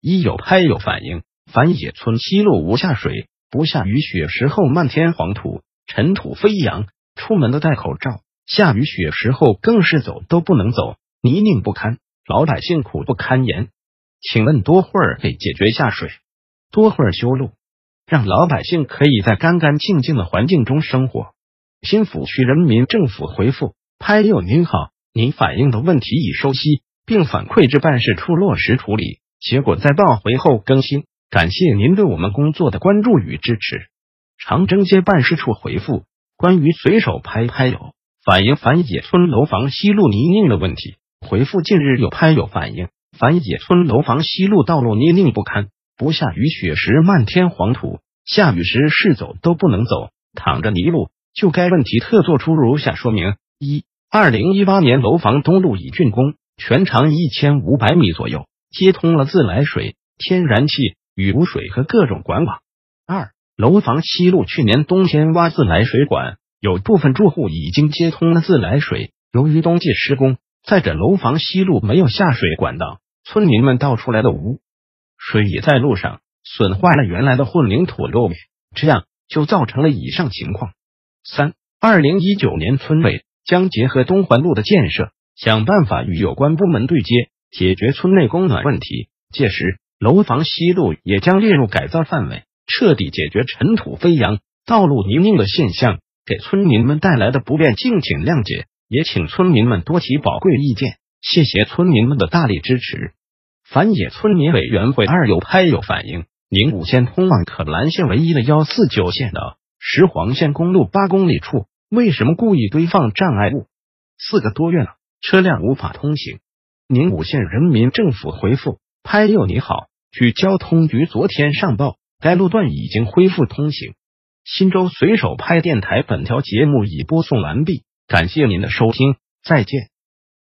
一有拍有反应，反野村西路无下水。不下雨雪时候漫天黄土，尘土飞扬。出门的戴口罩，下雨雪时候更是走都不能走，泥泞不堪，老百姓苦不堪言。请问多会儿给解决下水？多会儿修路，让老百姓可以在干干净净的环境中生活？新抚区人民政府回复：拍友您好，您反映的问题已收悉，并反馈至办事处落实处理，结果在报回后更新。感谢您对我们工作的关注与支持。长征街办事处回复：关于随手拍拍友。反映樊野村楼房西路泥泞的问题，回复近日有拍友反映。樊野村楼房西路道路泥泞不堪，不下雨雪时漫天黄土，下雨时是走都不能走，躺着泥路。就该问题特作出如下说明：一、二零一八年楼房东路已竣工，全长一千五百米左右，接通了自来水、天然气。雨污水和各种管网。二楼房西路去年冬天挖自来水管，有部分住户已经接通了自来水。由于冬季施工，再者楼房西路没有下水管道，村民们倒出来的污水也在路上损坏了原来的混凝土路面，这样就造成了以上情况。三二零一九年村委将结合东环路的建设，想办法与有关部门对接，解决村内供暖问题。届时。楼房西路也将列入改造范围，彻底解决尘土飞扬、道路泥泞的现象，给村民们带来的不便，敬请谅解。也请村民们多提宝贵意见，谢谢村民们的大力支持。繁野村民委员会二有拍有反映，宁武县通往可兰县唯一的幺四九县道石黄线公路八公里处，为什么故意堆放障碍物？四个多月了，车辆无法通行。宁武县人民政府回复：拍友你好。据交通局昨天上报，该路段已经恢复通行。新州随手拍电台本条节目已播送完毕，感谢您的收听，再见。